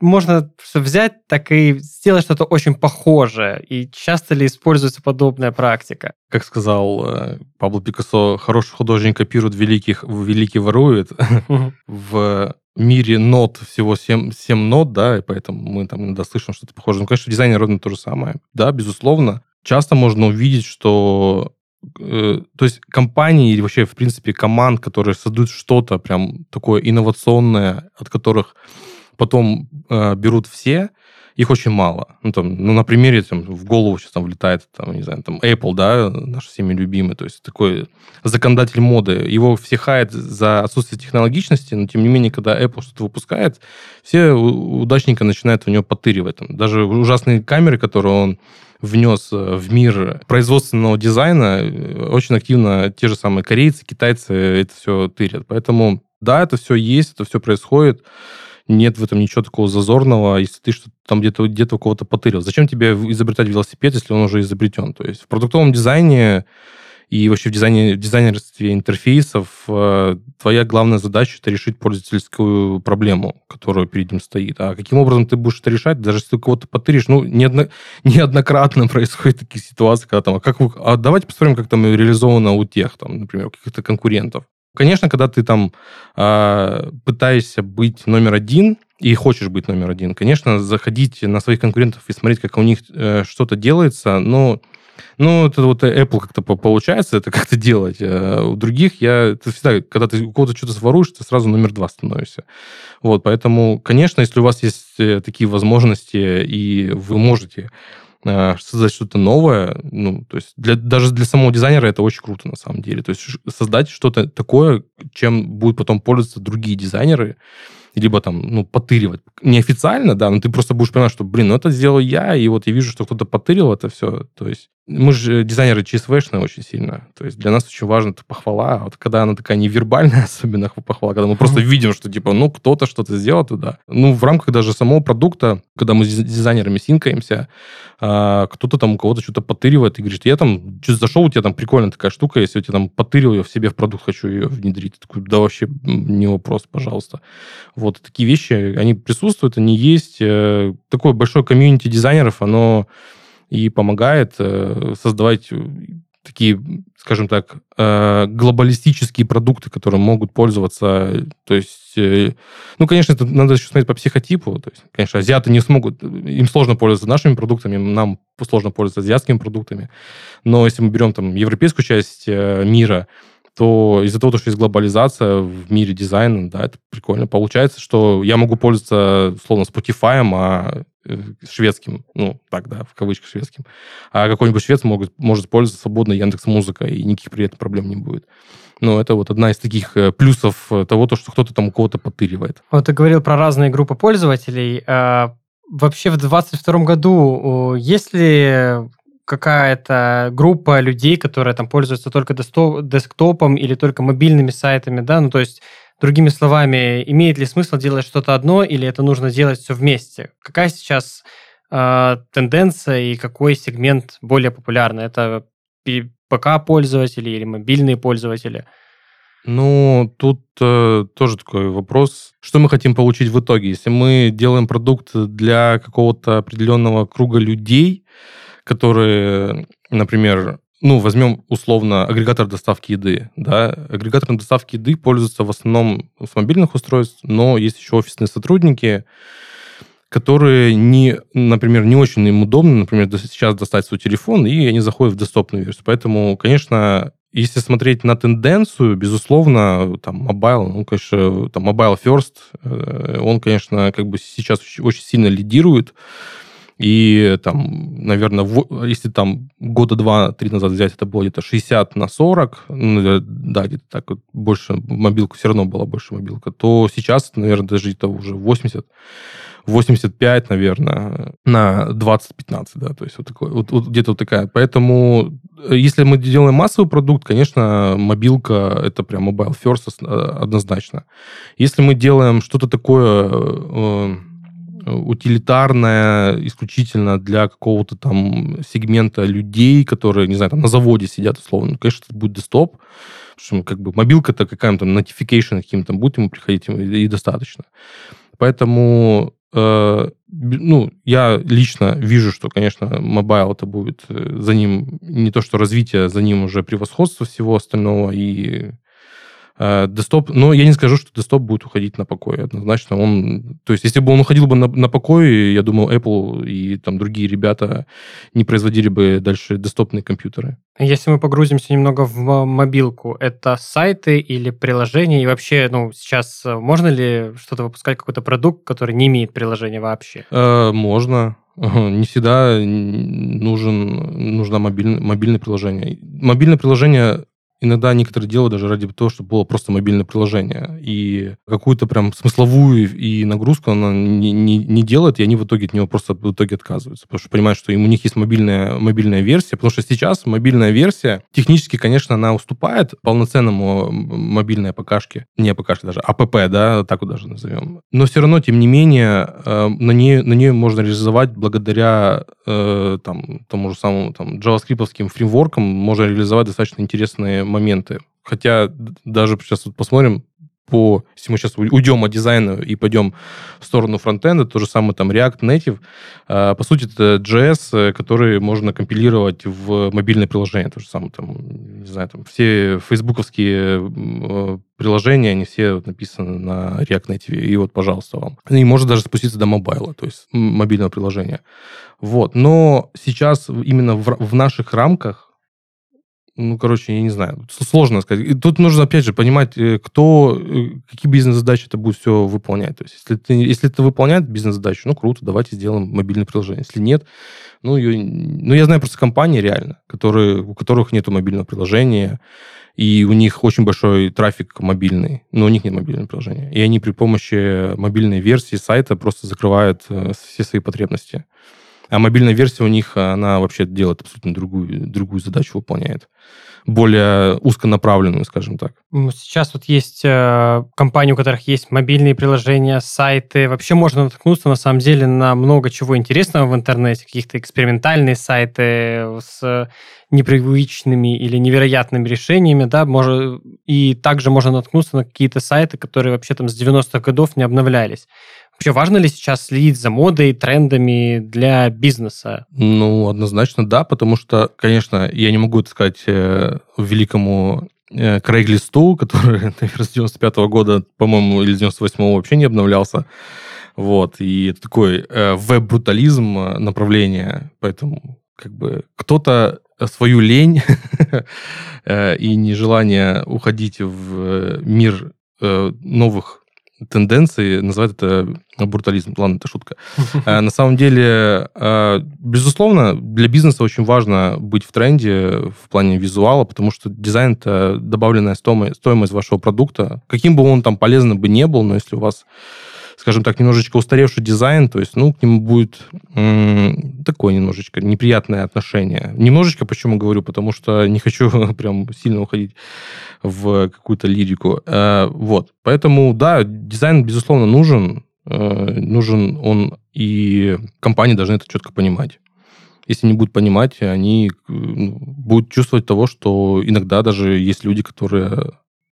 можно взять так и сделать что-то очень похожее. И часто ли используется подобная практика? Как сказал э, Пабло Пикассо, хороший художник копирует, великих, великий ворует. В мире нот всего 7, 7 нот, да, и поэтому мы там иногда слышим что-то похожее. Ну, конечно, в дизайне ровно то же самое. Да, безусловно. Часто можно увидеть, что э, то есть компании или вообще, в принципе, команд, которые создают что-то прям такое инновационное, от которых потом э, берут все, их очень мало. Ну, там, ну, на примере там, в голову сейчас там влетает, там, не знаю, там Apple, да, наш всеми любимый, то есть такой законодатель моды. Его все хает за отсутствие технологичности, но тем не менее, когда Apple что-то выпускает, все удачненько начинают в него потыривать. Там, даже ужасные камеры, которые он внес э, в мир производственного дизайна, э, очень активно те же самые корейцы, китайцы это все тырят. Поэтому, да, это все есть, это все происходит нет в этом ничего такого зазорного, если ты что-то там где-то где у кого-то потырил. Зачем тебе изобретать велосипед, если он уже изобретен? То есть в продуктовом дизайне и вообще в дизайне, в дизайнерстве интерфейсов э, твоя главная задача это решить пользовательскую проблему, которая перед ним стоит. А каким образом ты будешь это решать, даже если ты кого-то потыришь, ну, неодно, неоднократно происходят такие ситуации, когда там, а, как вы, а давайте посмотрим, как там реализовано у тех, там, например, каких-то конкурентов. Конечно, когда ты там э, пытаешься быть номер один и хочешь быть номер один, конечно, заходить на своих конкурентов и смотреть, как у них э, что-то делается, но ну, это вот Apple как-то получается это как-то делать. А у других я... Это всегда, когда ты у кого-то что-то своруешь, ты сразу номер два становишься. Вот, поэтому, конечно, если у вас есть э, такие возможности, и вы можете Э, создать что-то новое, ну, то есть для, даже для самого дизайнера это очень круто на самом деле. То есть создать что-то такое, чем будут потом пользоваться другие дизайнеры, либо там, ну, потыривать. Неофициально, да, но ты просто будешь понимать, что, блин, ну это сделал я, и вот я вижу, что кто-то потырил это все. То есть мы же дизайнеры CSV-шные очень сильно. То есть для нас очень важно это похвала. А вот когда она такая невербальная, особенно похвала, когда мы просто видим, что типа, ну, кто-то что-то сделал туда. Ну, в рамках даже самого продукта, когда мы с дизайнерами синкаемся, а, кто-то там у кого-то что-то потыривает и говорит, я там что-то зашел, у тебя там прикольная такая штука, если я тебе там потырил ее в себе в продукт, хочу ее внедрить. Такой, да вообще не вопрос, пожалуйста. Вот такие вещи, они присутствуют, они есть. Э, такое большое комьюнити дизайнеров, оно и помогает э, создавать э, такие, скажем так, э, глобалистические продукты, которые могут пользоваться, то есть, ну, конечно, это надо еще смотреть по психотипу, то есть, конечно, азиаты не смогут, им сложно пользоваться нашими продуктами, нам сложно пользоваться азиатскими продуктами, но если мы берем там европейскую часть мира, то из-за того, что есть глобализация в мире дизайна, да, это прикольно. Получается, что я могу пользоваться, словно, Spotify, а шведским, ну, так, да, в кавычках шведским, а какой-нибудь швед могут, может пользоваться свободно Яндекс Музыка, и никаких при этом проблем не будет. Но это вот одна из таких э, плюсов того, то, что кто-то там кого-то подтыривает. Вот ты говорил про разные группы пользователей. А вообще в 2022 году есть ли какая-то группа людей, которые там пользуются только десктопом или только мобильными сайтами, да, ну то есть Другими словами, имеет ли смысл делать что-то одно или это нужно делать все вместе? Какая сейчас э, тенденция и какой сегмент более популярный? Это ПК-пользователи или мобильные пользователи? Ну, тут э, тоже такой вопрос. Что мы хотим получить в итоге? Если мы делаем продукт для какого-то определенного круга людей, которые, например, ну, возьмем условно агрегатор доставки еды, да, агрегатором доставки еды пользуются в основном с мобильных устройств, но есть еще офисные сотрудники, которые не, например, не очень им удобно, например, сейчас достать свой телефон, и они заходят в десктопную версию. Поэтому, конечно, если смотреть на тенденцию, безусловно, там, mobile, ну, конечно, там, mobile first, э, он, конечно, как бы сейчас очень сильно лидирует, и там, наверное, если там года два-три назад взять, это было где-то 60 на 40, ну, да, где-то так вот больше мобилка, все равно была больше мобилка, то сейчас, наверное, даже это уже 80, 85, наверное, на 20-15, да, то есть вот, такой, вот, вот где-то вот такая. Поэтому э, если мы делаем массовый продукт, конечно, мобилка это прям mobile first э, однозначно. Если мы делаем что-то такое э, утилитарная исключительно для какого-то там сегмента людей, которые, не знаю, там на заводе сидят условно, ну, конечно, это будет десктоп, потому что как бы мобилка-то какая-то notification каким-то будет ему приходить, и, и достаточно. Поэтому э, ну, я лично вижу, что, конечно, mobile это будет э, за ним не то, что развитие, за ним уже превосходство всего остального, и десктоп, но я не скажу, что десктоп будет уходить на покой. Однозначно он... То есть, если бы он уходил бы на, на покой, я думаю, Apple и там другие ребята не производили бы дальше десктопные компьютеры. Если мы погрузимся немного в мобилку, это сайты или приложения? И вообще, ну, сейчас э, можно ли что-то выпускать, какой-то продукт, который не имеет приложения вообще? Э, можно. Не всегда нужен, нужно мобильное, мобильное приложение. Мобильное приложение иногда некоторые делают даже ради того, чтобы было просто мобильное приложение. И какую-то прям смысловую и нагрузку она не, не, не делает, и они в итоге от него просто в итоге отказываются. Потому что понимают, что им, у них есть мобильная, мобильная версия. Потому что сейчас мобильная версия, технически, конечно, она уступает полноценному мобильной АПКшке. Не АПКшке даже, АПП, да, так вот даже назовем. Но все равно, тем не менее, э, на нее, на нее можно реализовать благодаря э, там, тому же самому там, JavaScript фреймворкам, можно реализовать достаточно интересные моменты. Хотя даже сейчас вот посмотрим, по, если мы сейчас уйдем от дизайна и пойдем в сторону фронтенда, то же самое там React Native, а, по сути, это JS, который можно компилировать в мобильное приложение. То же самое там, не знаю, там все фейсбуковские э, приложения, они все написаны на React Native, и вот, пожалуйста, вам. И может даже спуститься до мобайла, то есть мобильного приложения. Вот. Но сейчас именно в, в наших рамках ну, короче, я не знаю, сложно сказать. И тут нужно, опять же, понимать, э, кто, э, какие бизнес-задачи это будет все выполнять. То есть, если, ты, если это выполняет бизнес-задачу, ну, круто, давайте сделаем мобильное приложение. Если нет, ну, ее, ну, я знаю просто компании реально, которые, у которых нет мобильного приложения, и у них очень большой трафик мобильный, но у них нет мобильного приложения. И они при помощи мобильной версии сайта просто закрывают э, все свои потребности. А мобильная версия у них, она вообще делает абсолютно другую, другую задачу, выполняет. Более узконаправленную, скажем так. Сейчас вот есть э, компании, у которых есть мобильные приложения, сайты. Вообще можно наткнуться, на самом деле, на много чего интересного в интернете. Каких-то экспериментальные сайты с непривычными или невероятными решениями, да, может, и также можно наткнуться на какие-то сайты, которые вообще там с 90-х годов не обновлялись. Вообще важно ли сейчас следить за модой, трендами для бизнеса? Ну, однозначно да, потому что, конечно, я не могу это сказать э, великому э, Крейглисту, который, наверное, с 95 -го года, по-моему, или 98-го вообще не обновлялся. Вот, и это такой э, веб-брутализм э, направление, поэтому как бы кто-то свою лень э, и нежелание уходить в мир новых тенденции, называют это брутализм. Ладно, это шутка. А, на самом деле, а, безусловно, для бизнеса очень важно быть в тренде в плане визуала, потому что дизайн – это добавленная стоимость вашего продукта. Каким бы он там полезным бы не был, но если у вас скажем так, немножечко устаревший дизайн, то есть, ну, к нему будет м- такое немножечко неприятное отношение. Немножечко почему говорю, потому что не хочу прям сильно уходить в какую-то лирику. Э, вот, поэтому, да, дизайн, безусловно, нужен, э, нужен он, и компании должны это четко понимать. Если не будут понимать, они ну, будут чувствовать того, что иногда даже есть люди, которые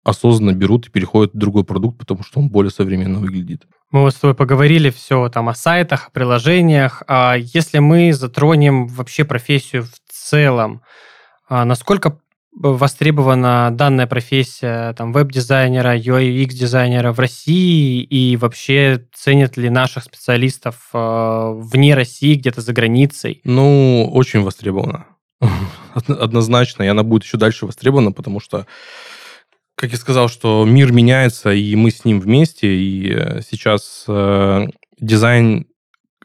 осознанно берут и переходят в другой продукт, потому что он более современно выглядит. Мы вот с тобой поговорили все там о сайтах, о приложениях. А если мы затронем вообще профессию в целом, а насколько востребована данная профессия там веб-дизайнера, UX-дизайнера в России и вообще ценят ли наших специалистов э, вне России, где-то за границей? Ну, очень востребована. Однозначно, и она будет еще дальше востребована, потому что как я сказал, что мир меняется, и мы с ним вместе, и э, сейчас э, дизайн,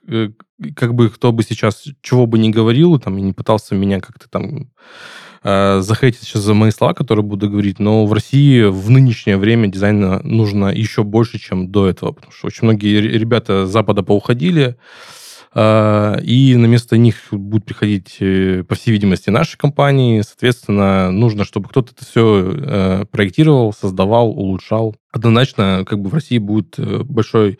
э, как бы кто бы сейчас чего бы ни говорил, там, и не пытался меня как-то там э, захейтить сейчас за мои слова, которые буду говорить, но в России в нынешнее время дизайна нужно еще больше, чем до этого, потому что очень многие ребята с Запада поуходили, а, и на место них будут приходить, э, по всей видимости, наши компании. Соответственно, нужно, чтобы кто-то это все э, проектировал, создавал, улучшал. Однозначно, как бы в России будет э, большой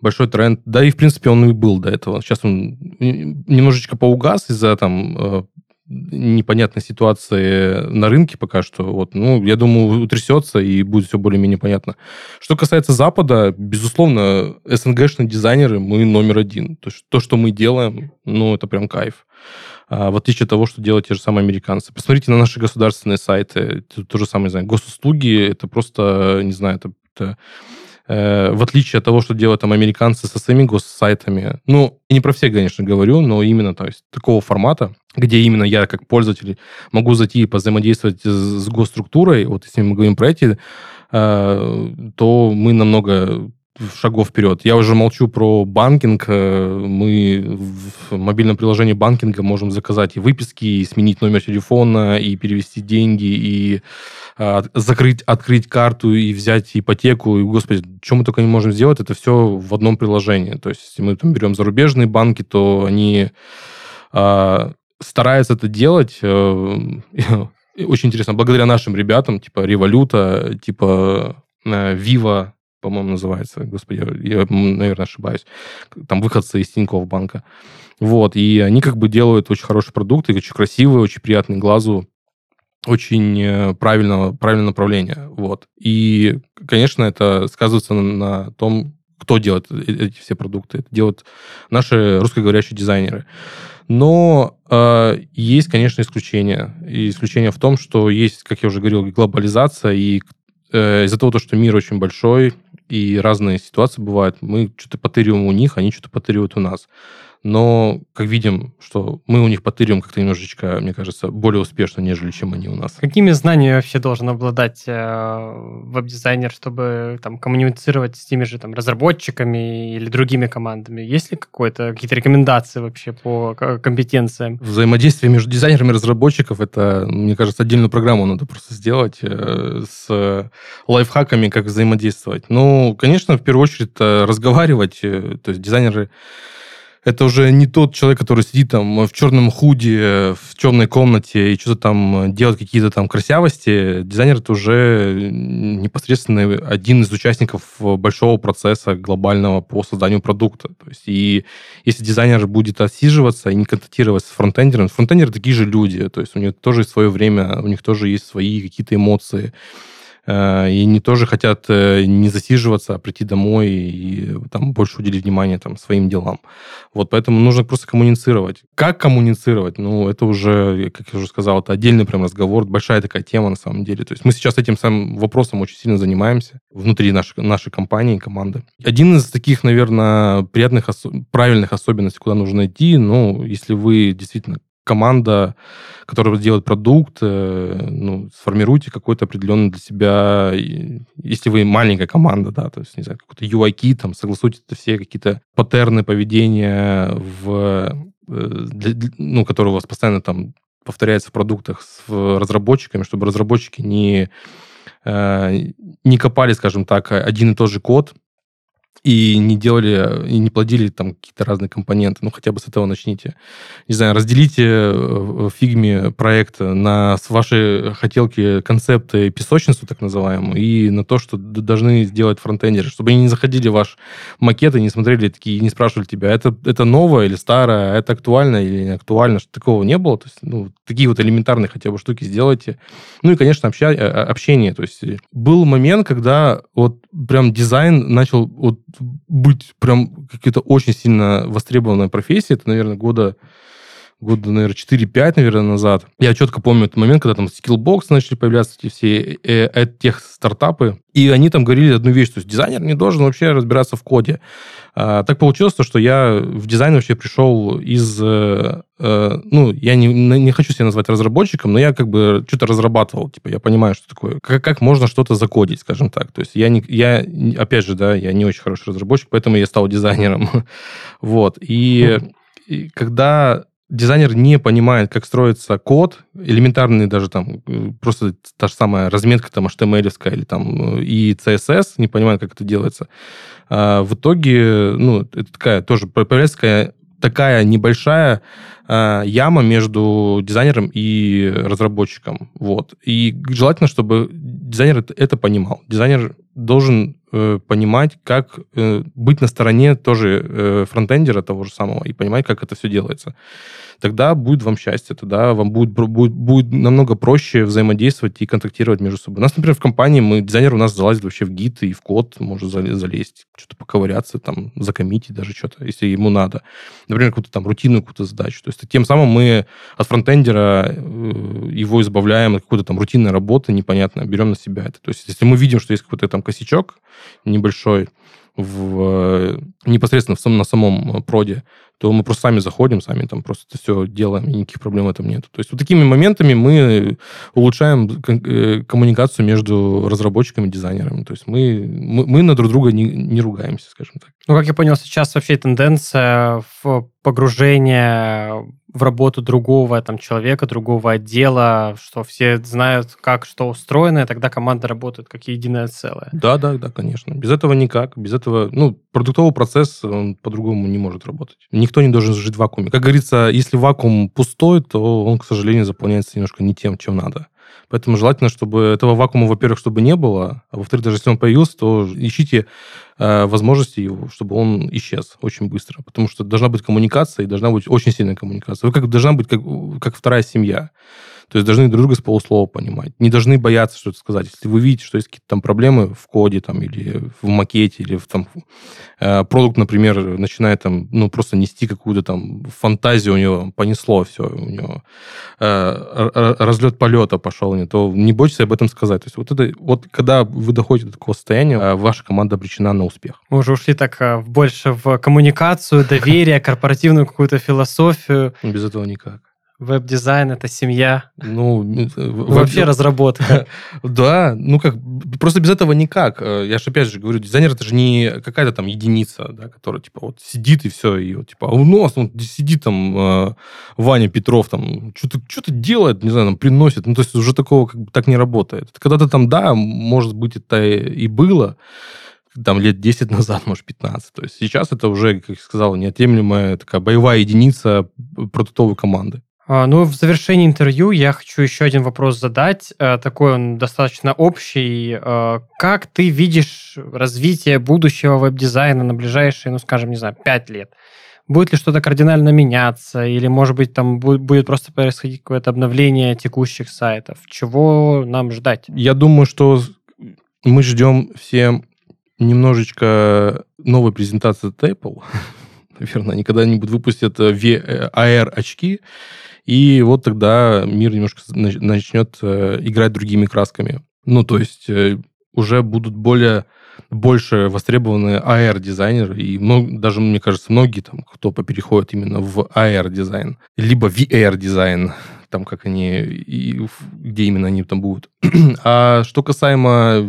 большой тренд. Да и, в принципе, он и был до этого. Сейчас он немножечко поугас из-за там непонятной ситуации на рынке пока что. Вот, ну, я думаю, утрясется и будет все более-менее понятно. Что касается Запада, безусловно, СНГшные дизайнеры мы номер один. То, есть, то что мы делаем, ну, это прям кайф. А, в отличие от того, что делают те же самые американцы. Посмотрите на наши государственные сайты. Это то же самое, не знаю, госуслуги, это просто, не знаю, это, это Э, в отличие от того, что делают там американцы со своими госсайтами. Ну, не про все, конечно, говорю, но именно то есть, такого формата, где именно я как пользователь могу зайти и позаимодействовать с госструктурой, вот если мы говорим про эти, э, то мы намного шагов вперед. Я уже молчу про банкинг. Э, мы в мобильном приложении банкинга можем заказать и выписки, и сменить номер телефона, и перевести деньги, и а, закрыть, открыть карту и взять ипотеку. И, господи, что мы только не можем сделать, это все в одном приложении. То есть, если мы там берем зарубежные банки, то они а, стараются это делать. Э, очень интересно, благодаря нашим ребятам, типа Революта, типа Вива, по-моему, называется. Господи, я, наверное, ошибаюсь. Там выходцы из Тинькофф банка. Вот, и они как бы делают очень хорошие продукты, очень красивые, очень приятные глазу, очень э, правильного, правильного направления. Вот. И, конечно, это сказывается на, на том, кто делает э, эти все продукты. Это делают наши русскоговорящие дизайнеры. Но э, есть, конечно, исключения. И исключение в том, что есть, как я уже говорил, глобализация, и э, из-за того, что мир очень большой, и разные ситуации бывают. Мы что-то потыриваем у них, они что-то потыривают у нас. Но, как видим, что мы у них потыриваем как-то немножечко, мне кажется, более успешно, нежели чем они у нас. Какими знаниями вообще должен обладать э, веб-дизайнер, чтобы там, коммуницировать с теми же там, разработчиками или другими командами? Есть ли какое-то, какие-то рекомендации вообще по компетенциям? Взаимодействие между дизайнерами и разработчиков, это, мне кажется, отдельную программу надо просто сделать э, с лайфхаками, как взаимодействовать. Ну, конечно, в первую очередь э, разговаривать. То есть дизайнеры это уже не тот человек, который сидит там в черном худе, в темной комнате и что-то там делает какие-то там красявости. Дизайнер это уже непосредственно один из участников большого процесса глобального по созданию продукта. То есть, и если дизайнер будет отсиживаться и не контактировать с фронтендером, фронтендеры такие же люди, то есть у них тоже есть свое время, у них тоже есть свои какие-то эмоции. Э, и они тоже хотят э, не засиживаться, а прийти домой и там больше уделить внимание там, своим делам. Вот поэтому нужно просто коммуницировать. Как коммуницировать? Ну, это уже, как я уже сказал, это отдельный прям разговор, большая такая тема на самом деле. То есть мы сейчас этим самым вопросом очень сильно занимаемся внутри нашей, нашей компании, команды. Один из таких, наверное, приятных, правильных особенностей, куда нужно идти, ну, если вы действительно команда, которая делает продукт, э, ну, сформируйте какой-то определенный для себя, если вы маленькая команда, да, то есть, не знаю, какой-то UI, там, согласуйте все какие-то паттерны поведения, в, для, ну, которые у вас постоянно там повторяется в продуктах с разработчиками, чтобы разработчики не, не копали, скажем так, один и тот же код, и не делали, и не плодили там какие-то разные компоненты. Ну, хотя бы с этого начните. Не знаю, разделите э, фигме проект на ваши хотелки, концепты, песочницу так называемую, и на то, что должны сделать фронтендеры, чтобы они не заходили в ваш макет и не смотрели такие, не спрашивали тебя, это, это новое или старое, это актуально или не актуально, что такого не было. То есть, ну, такие вот элементарные хотя бы штуки сделайте. Ну и, конечно, э, общение. То есть был момент, когда вот прям дизайн начал вот быть прям какой-то очень сильно востребованной профессией, это, наверное, года года, наверное, 4-5, наверное, назад. Я четко помню этот момент, когда там Skillbox начали появляться эти все э, э, тех стартапы, и они там говорили одну вещь, то есть дизайнер не должен вообще разбираться в коде. А, так получилось, что я в дизайн вообще пришел из... Э, э, ну, я не, не хочу себя назвать разработчиком, но я как бы что-то разрабатывал. Типа, я понимаю, что такое. Как, как можно что-то закодить, скажем так. То есть я, не, я, опять же, да, я не очень хороший разработчик, поэтому я стал дизайнером. вот. И, и когда дизайнер не понимает, как строится код, элементарный даже там, э, просто та же самая разметка там HTML или там э, и CSS, не понимает, как это делается, а в итоге, ну, это такая тоже появляется такая, такая небольшая а, яма между дизайнером и разработчиком. Вот. И желательно, чтобы дизайнер это понимал. Дизайнер должен э, понимать, как э, быть на стороне тоже э, фронтендера того же самого и понимать, как это все делается. Тогда будет вам счастье, тогда вам будет, будет, будет намного проще взаимодействовать и контактировать между собой. У нас, например, в компании мы, дизайнер у нас залазит вообще в гид и в код, может залезть, что-то поковыряться, там, закоммитить даже что-то, если ему надо. Например, какую-то там рутинную какую-то задачу. То есть тем самым мы от фронтендера э, его избавляем от какой-то там рутинной работы непонятно, берем на себя это. То есть если мы видим, что есть какой-то там косячок небольшой, в, э, непосредственно в на самом проде, то мы просто сами заходим, сами там просто это все делаем, и никаких проблем в этом нет. То есть вот такими моментами мы улучшаем э, коммуникацию между разработчиками и дизайнерами. То есть мы, мы, мы на друг друга не, не ругаемся, скажем так. Ну, как я понял, сейчас вообще тенденция в погружение в работу другого там человека, другого отдела, что все знают, как что устроено, и тогда команда работает как единое целое. Да, да, да, конечно. Без этого никак. Без этого, ну, продуктовый процесс, он по-другому не может работать. Никто не должен жить в вакууме. Как говорится, если вакуум пустой, то он, к сожалению, заполняется немножко не тем, чем надо. Поэтому желательно, чтобы этого вакуума, во-первых, чтобы не было, а во-вторых, даже если он появился, то ищите э, возможности чтобы он исчез очень быстро. Потому что должна быть коммуникация, и должна быть очень сильная коммуникация. Вы как должна быть как, как вторая семья. То есть должны друг друга с полуслова понимать. Не должны бояться что-то сказать. Если вы видите, что есть какие-то там проблемы в коде там, или в макете, или в там э, продукт, например, начинает там, ну, просто нести какую-то там фантазию у него, понесло все, у него э, разлет полета пошел, не, то не бойтесь об этом сказать. То есть вот это, вот когда вы доходите до такого состояния, э, ваша команда обречена на успех. Мы уже ушли так э, больше в коммуникацию, доверие, корпоративную какую-то философию. Без этого никак. Веб-дизайн это семья. Ну, э, вообще веб... разработка. да, ну как, просто без этого никак. Э, я же опять же говорю, дизайнер это же не какая-то там единица, да, которая типа вот сидит и все, и вот типа, а у нас он сидит там э, Ваня Петров там, что-то что делает, не знаю, там приносит. Ну, то есть уже такого как бы так не работает. Когда-то там, да, может быть, это и было, там лет 10 назад, может, 15. То есть сейчас это уже, как я сказал, неотъемлемая такая боевая единица продуктовой команды. А, ну, в завершении интервью я хочу еще один вопрос задать. Э, такой он достаточно общий. Э, как ты видишь развитие будущего веб-дизайна на ближайшие, ну, скажем, не знаю, 5 лет? Будет ли что-то кардинально меняться? Или, может быть, там будет просто происходить какое-то обновление текущих сайтов? Чего нам ждать? Я думаю, что мы ждем все немножечко новой презентации от Apple. Наверное, они когда-нибудь выпустят VR-очки, и вот тогда мир немножко начнет э, играть другими красками. Ну, то есть э, уже будут более больше востребованы AR-дизайнеры, и много, даже, мне кажется, многие там, кто переходит именно в AR-дизайн, либо VR-дизайн, там, как они, и где именно они там будут. а что касаемо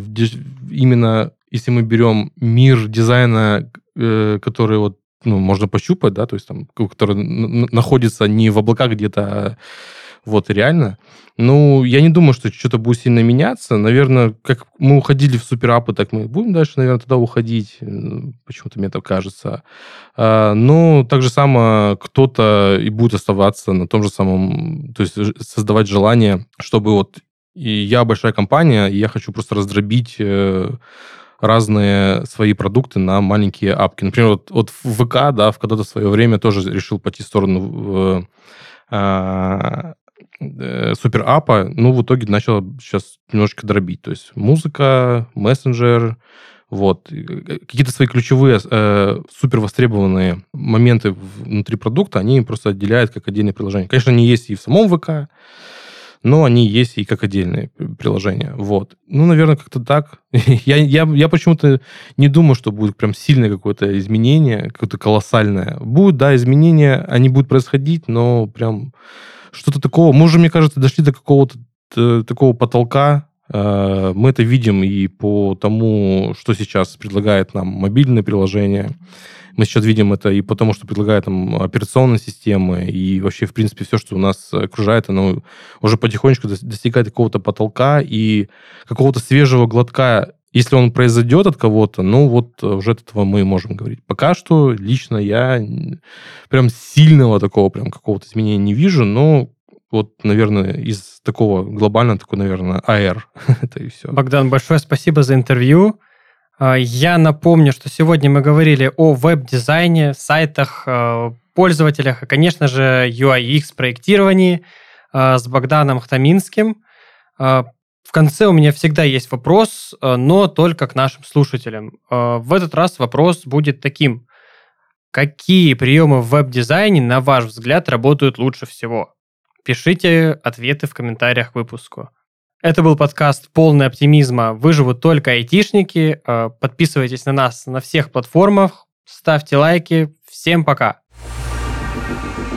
именно, если мы берем мир дизайна, э, который вот ну, можно пощупать, да, то есть там, который находится не в облаках где-то, а вот реально. Ну, я не думаю, что что-то будет сильно меняться. Наверное, как мы уходили в суперапы, так мы будем дальше, наверное, туда уходить. Э, почему-то мне так кажется. А, но так же само кто-то и будет оставаться на том же самом, то есть создавать желание, чтобы вот и я большая компания, и я хочу просто раздробить э, разные свои продукты на маленькие апки. Например, вот, вот в ВК, да, в когда-то свое время тоже решил пойти в сторону а, э, супер апа, ну, в итоге начал сейчас немножечко дробить. То есть музыка, мессенджер, вот. Какие-то свои ключевые э, супер востребованные моменты внутри продукта, они просто отделяют как отдельные приложения. Конечно, они есть и в самом ВК, но они есть и как отдельные приложения. Вот. Ну, наверное, как-то так. я, я, я почему-то не думаю, что будет прям сильное какое-то изменение, какое-то колоссальное. Будут, да, изменения, они будут происходить, но прям что-то такого... Мы уже, мне кажется, дошли до какого-то э, такого потолка, мы это видим и по тому, что сейчас предлагает нам мобильное приложение. Мы сейчас видим это и потому, что предлагают там операционные системы, и вообще, в принципе, все, что у нас окружает, оно уже потихонечку достигает какого-то потолка и какого-то свежего глотка если он произойдет от кого-то, ну вот уже от этого мы можем говорить. Пока что лично я прям сильного такого прям какого-то изменения не вижу, но вот, наверное, из такого глобального, такой, наверное, АР. это и все. Богдан, большое спасибо за интервью. А, я напомню, что сегодня мы говорили о веб-дизайне, сайтах, а, пользователях и, конечно же, UI-UX проектировании а, с Богданом Хтаминским. В конце у меня всегда есть вопрос, но только к нашим слушателям. В этот раз вопрос будет таким. Какие приемы в веб-дизайне, на ваш взгляд, работают лучше всего? Пишите ответы в комментариях к выпуску. Это был подкаст «Полный оптимизма. Выживут только айтишники». Э, подписывайтесь на нас на всех платформах, ставьте лайки. Всем пока! thank you